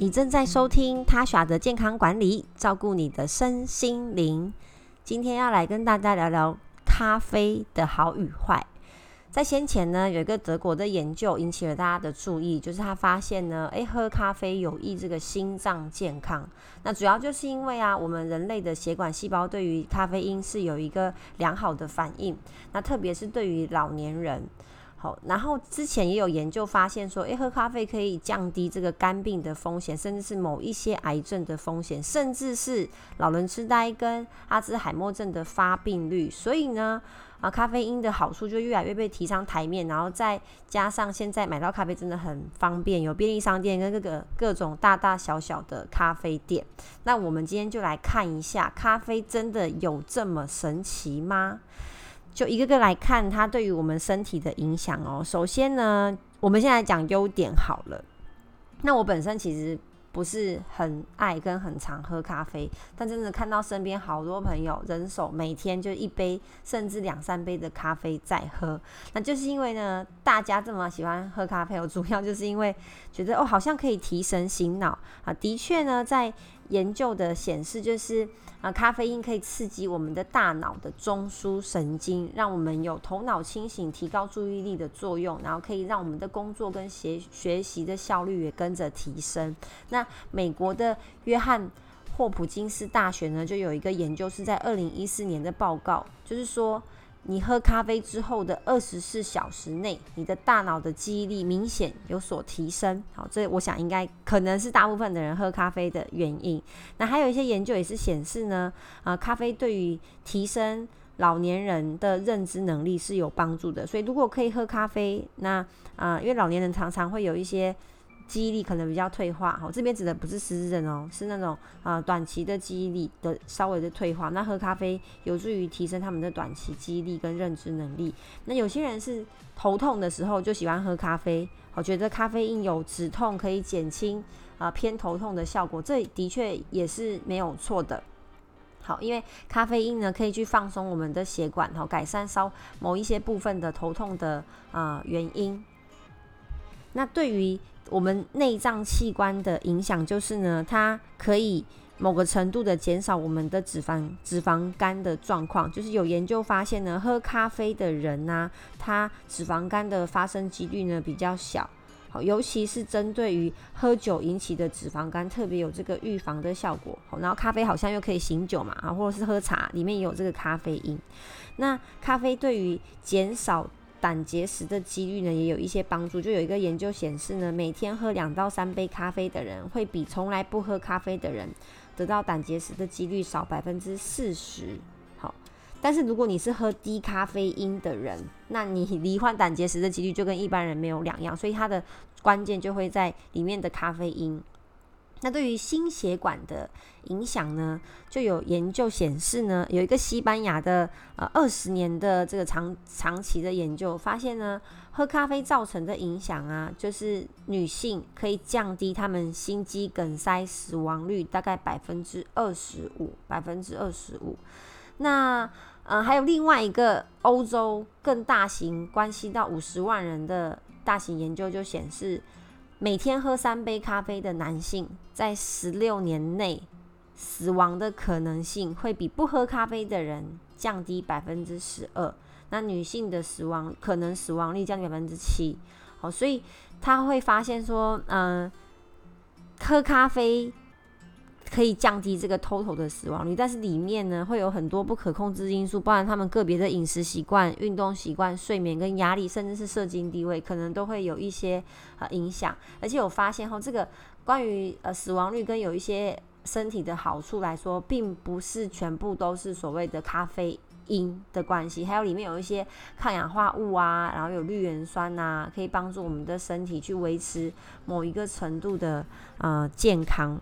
你正在收听他选的健康管理，照顾你的身心灵。今天要来跟大家聊聊咖啡的好与坏。在先前呢，有一个德国的研究引起了大家的注意，就是他发现呢，诶，喝咖啡有益这个心脏健康。那主要就是因为啊，我们人类的血管细胞对于咖啡因是有一个良好的反应，那特别是对于老年人。好，然后之前也有研究发现说，诶，喝咖啡可以降低这个肝病的风险，甚至是某一些癌症的风险，甚至是老人痴呆跟阿兹海默症的发病率。所以呢，啊，咖啡因的好处就越来越被提上台面。然后再加上现在买到咖啡真的很方便，有便利商店跟各个各种大大小小的咖啡店。那我们今天就来看一下，咖啡真的有这么神奇吗？就一个个来看它对于我们身体的影响哦。首先呢，我们现在讲优点好了。那我本身其实不是很爱跟很常喝咖啡，但真的看到身边好多朋友人手每天就一杯甚至两三杯的咖啡在喝，那就是因为呢，大家这么喜欢喝咖啡，我主要就是因为觉得哦，好像可以提神醒脑啊。的确呢，在研究的显示，就是啊，咖啡因可以刺激我们的大脑的中枢神经，让我们有头脑清醒、提高注意力的作用，然后可以让我们的工作跟学学习的效率也跟着提升。那美国的约翰霍普金斯大学呢，就有一个研究是在二零一四年的报告，就是说。你喝咖啡之后的二十四小时内，你的大脑的记忆力明显有所提升。好，这我想应该可能是大部分的人喝咖啡的原因。那还有一些研究也是显示呢，啊，咖啡对于提升老年人的认知能力是有帮助的。所以如果可以喝咖啡，那啊，因为老年人常常会有一些。记忆力可能比较退化，好，这边指的不是失智症哦，是那种啊、短期的记忆力的稍微的退化。那喝咖啡有助于提升他们的短期记忆力跟认知能力。那有些人是头痛的时候就喜欢喝咖啡，我觉得咖啡因有止痛可以减轻啊偏头痛的效果，这的确也是没有错的。好，因为咖啡因呢可以去放松我们的血管，好，改善稍某一些部分的头痛的啊、原因。那对于我们内脏器官的影响就是呢，它可以某个程度的减少我们的脂肪脂肪肝的状况。就是有研究发现呢，喝咖啡的人呢、他脂肪肝的发生几率呢比较小。好，尤其是针对于喝酒引起的脂肪肝，特别有这个预防的效果。好，然后咖啡好像又可以醒酒嘛，啊，或者是喝茶里面也有这个咖啡因。那咖啡对于减少胆结石的几率呢，也有一些帮助。就有一个研究显示呢，每天喝两到三杯咖啡的人，会比从来不喝咖啡的人得到胆结石的几率少百分之四十。好，但是如果你是喝低咖啡因的人，那你罹患胆结石的几率就跟一般人没有两样。所以它的关键就会在里面的咖啡因。那对于心血管的影响呢，就有研究显示呢，有一个西班牙的呃二十年的这个长长期的研究发现呢，喝咖啡造成的影响啊，就是女性可以降低她们心肌梗塞死亡率大概百分之二十五，百分之二十五。那呃还有另外一个欧洲更大型关系到五十万人的大型研究就显示。每天喝三杯咖啡的男性，在十六年内死亡的可能性会比不喝咖啡的人降低百分之十二。那女性的死亡可能死亡率降低百分之七。好，所以他会发现说，嗯、喝咖啡。可以降低这个 total 的死亡率，但是里面呢会有很多不可控制因素，包含他们个别的饮食习惯、运动习惯、睡眠跟压力，甚至是社经地位，可能都会有一些呃影响。而且我发现后，这个关于呃死亡率跟有一些身体的好处来说，并不是全部都是所谓的咖啡因的关系，还有里面有一些抗氧化物啊，然后有绿原酸呐、啊，可以帮助我们的身体去维持某一个程度的呃健康。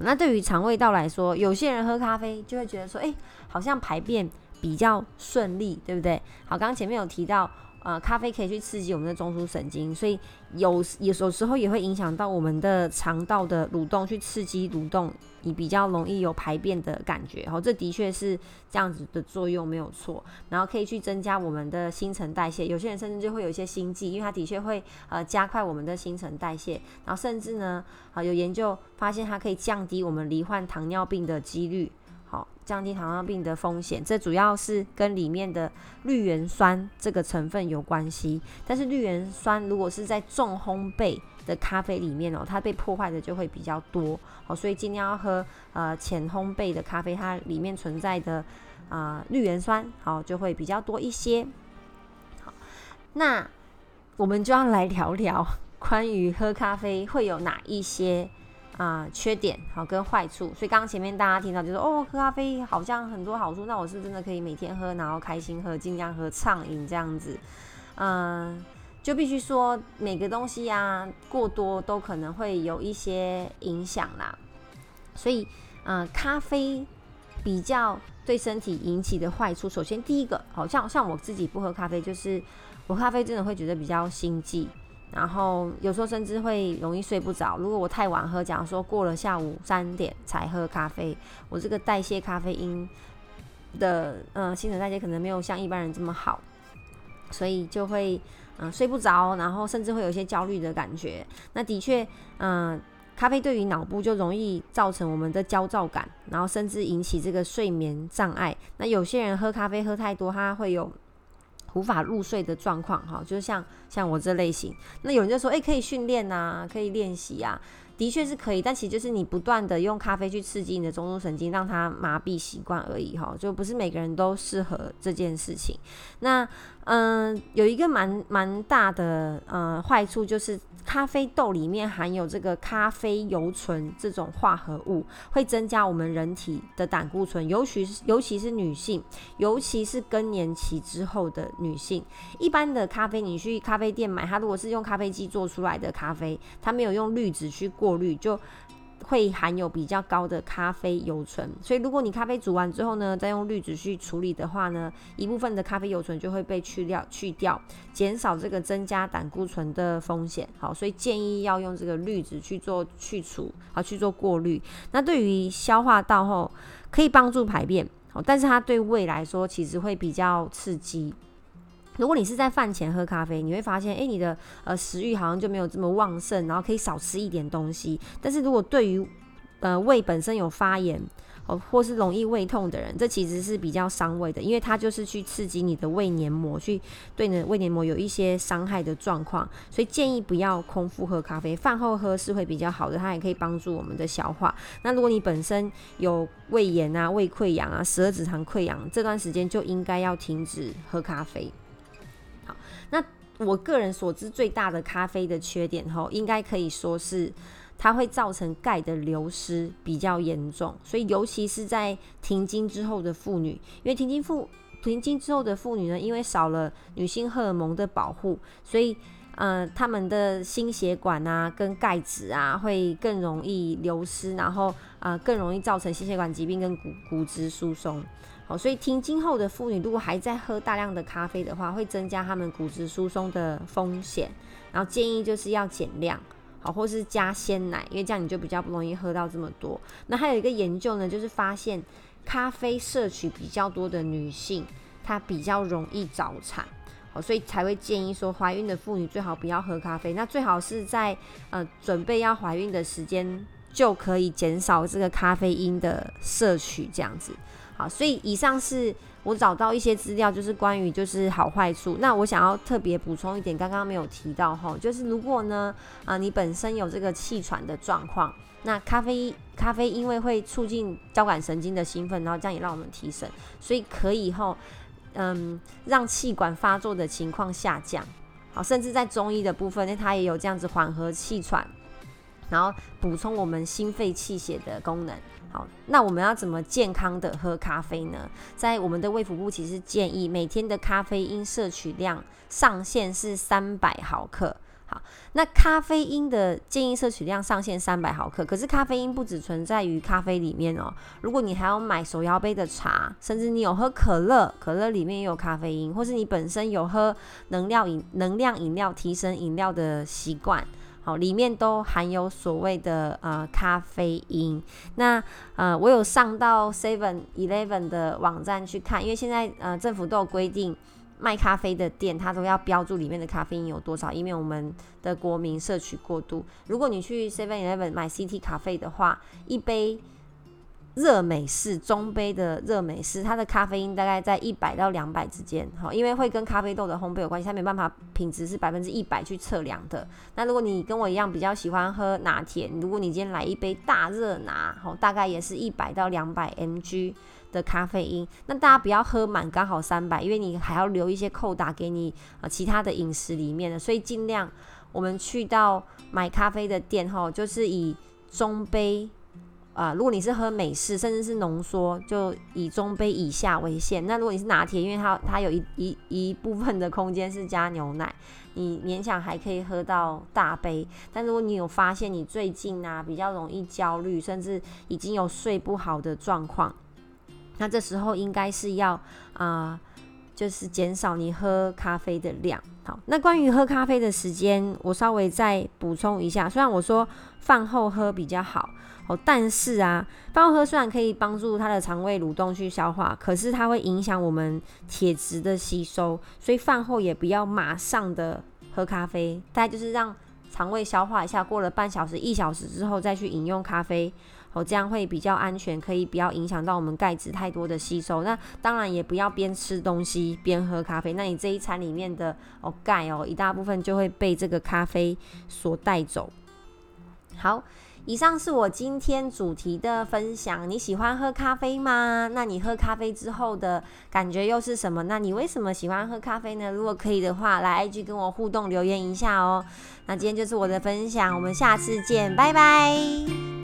那对于肠胃道来说，有些人喝咖啡就会觉得说，哎，好像排便比较顺利，对不对？好，刚刚前面有提到呃，咖啡可以去刺激我们的中枢神经，所以有有有时候也会影响到我们的肠道的蠕动，去刺激蠕动，你比较容易有排便的感觉。好，这的确是这样子的作用，没有错。然后可以去增加我们的新陈代谢，有些人甚至就会有一些心悸，因为它的确会呃加快我们的新陈代谢。然后甚至呢，好有研究发现它可以降低我们罹患糖尿病的几率。好，降低糖尿病的风险，这主要是跟里面的绿原酸这个成分有关系。但是绿原酸如果是在重烘焙的咖啡里面哦，它被破坏的就会比较多。好，所以尽量要喝呃浅烘焙的咖啡，它里面存在的啊、呃、绿原酸好就会比较多一些。好，那我们就要来聊聊 关于喝咖啡会有哪一些。啊、缺点好跟坏处，所以刚刚前面大家听到就是哦，喝咖啡好像很多好处，那我是真的可以每天喝，然后开心喝，尽量喝畅饮这样子，嗯、就必须说每个东西啊过多都可能会有一些影响啦，所以嗯、咖啡比较对身体引起的坏处，首先第一个，好像像我自己不喝咖啡，就是我咖啡真的会觉得比较心悸。然后有时候甚至会容易睡不着。如果我太晚喝，假如说过了下午三点才喝咖啡，我这个代谢咖啡因的嗯新陈代谢可能没有像一般人这么好，所以就会嗯睡不着，然后甚至会有一些焦虑的感觉。那的确嗯，咖啡对于脑部就容易造成我们的焦躁感，然后甚至引起这个睡眠障碍。那有些人喝咖啡喝太多，他会有。无法入睡的状况，哈，就是像像我这类型。那有人就说，诶、可以训练啊，可以练习啊，的确是可以。但其实就是你不断的用咖啡去刺激你的中枢神经，让它麻痹习惯而已，哈，就不是每个人都适合这件事情。那嗯、有一个蛮蛮大的呃坏处就是。咖啡豆里面含有这个咖啡油醇这种化合物，会增加我们人体的胆固醇，尤其是尤其是女性，尤其是更年期之后的女性。一般的咖啡，你去咖啡店买，它如果是用咖啡机做出来的咖啡，它没有用滤纸去过滤，就。会含有比较高的咖啡油醇，所以如果你咖啡煮完之后呢，再用滤纸去处理的话呢，一部分的咖啡油醇就会被去掉，去掉，减少这个增加胆固醇的风险。好，所以建议要用这个滤纸去做去除，好去做过滤。那对于消化道后可以帮助排便，好，但是它对胃来说其实会比较刺激。如果你是在饭前喝咖啡，你会发现，诶，你的呃食欲好像就没有这么旺盛，然后可以少吃一点东西。但是如果对于呃胃本身有发炎哦，或是容易胃痛的人，这其实是比较伤胃的，因为它就是去刺激你的胃黏膜，去对你的胃黏膜有一些伤害的状况。所以建议不要空腹喝咖啡，饭后喝是会比较好的，它也可以帮助我们的消化。那如果你本身有胃炎啊、胃溃疡啊、十二指肠溃疡，这段时间就应该要停止喝咖啡。那我个人所知最大的咖啡的缺点吼，应该可以说是它会造成钙的流失比较严重，所以尤其是在停经之后的妇女，因为停经妇停经之后的妇女呢，因为少了女性荷尔蒙的保护，所以呃，他们的心血管啊跟钙质啊会更容易流失，然后啊、更容易造成心血管疾病跟骨骨质疏松。好，所以停经后的妇女如果还在喝大量的咖啡的话，会增加她们骨质疏松的风险。然后建议就是要减量，好，或是加鲜奶，因为这样你就比较不容易喝到这么多。那还有一个研究呢，就是发现咖啡摄取比较多的女性，她比较容易早产。好，所以才会建议说，怀孕的妇女最好不要喝咖啡。那最好是在呃准备要怀孕的时间就可以减少这个咖啡因的摄取，这样子。好，所以以上是我找到一些资料，就是关于就是好坏处。那我想要特别补充一点，刚刚没有提到哈，就是如果呢啊、你本身有这个气喘的状况，那咖啡咖啡因为会促进交感神经的兴奋，然后这样也让我们提神，所以可以后嗯让气管发作的情况下降。好，甚至在中医的部分，那它也有这样子缓和气喘，然后补充我们心肺气血的功能。好，那我们要怎么健康的喝咖啡呢？在我们的卫福部其实建议每天的咖啡因摄取量上限是三百毫克，好，那咖啡因的建议摄取量上限三百毫克，可是咖啡因不只存在于咖啡里面哦。如果你还要买手摇杯的茶，甚至你有喝可乐，可乐里面也有咖啡因，或是你本身有喝能量饮、能量饮料、提神饮料的习惯，好，里面都含有所谓的呃咖啡因。那呃，我有上到 Seven Eleven 的网站去看，因为现在呃政府都有规定。卖咖啡的店，它都要标注里面的咖啡因有多少，以免我们的国民摄取过度。如果你去 Seven Eleven 买 CT 咖啡的话，一杯热美式中杯的热美式，它的咖啡因大概在一百到两百之间。好，因为会跟咖啡豆的烘焙有关系，它没办法品质是百分之一百去测量的。那如果你跟我一样比较喜欢喝拿铁，如果你今天来一杯大热拿，好，大概也是一百到两百 mg。的咖啡因，那大家不要喝满，刚好三百，因为你还要留一些扣打给你啊、其他的饮食里面的，所以尽量我们去到买咖啡的店哈，就是以中杯啊、如果你是喝美式，甚至是浓缩，就以中杯以下为限。那如果你是拿铁，因为它它有一一一部分的空间是加牛奶，你勉强还可以喝到大杯。但如果你有发现你最近啊比较容易焦虑，甚至已经有睡不好的状况。那这时候应该是要啊、就是减少你喝咖啡的量。好，那关于喝咖啡的时间，我稍微再补充一下。虽然我说饭后喝比较好哦，但是啊，饭后喝虽然可以帮助它的肠胃蠕动去消化，可是它会影响我们铁质的吸收，所以饭后也不要马上的喝咖啡，大概就是让肠胃消化一下，过了半小时、一小时之后再去饮用咖啡。哦，这样会比较安全，可以不要影响到我们钙质太多的吸收。那当然也不要边吃东西边喝咖啡，那你这一餐里面的哦钙哦一大部分就会被这个咖啡所带走。好，以上是我今天主题的分享。你喜欢喝咖啡吗？那你喝咖啡之后的感觉又是什么？那你为什么喜欢喝咖啡呢？如果可以的话，来 IG 跟我互动留言一下哦。那今天就是我的分享，我们下次见，拜拜。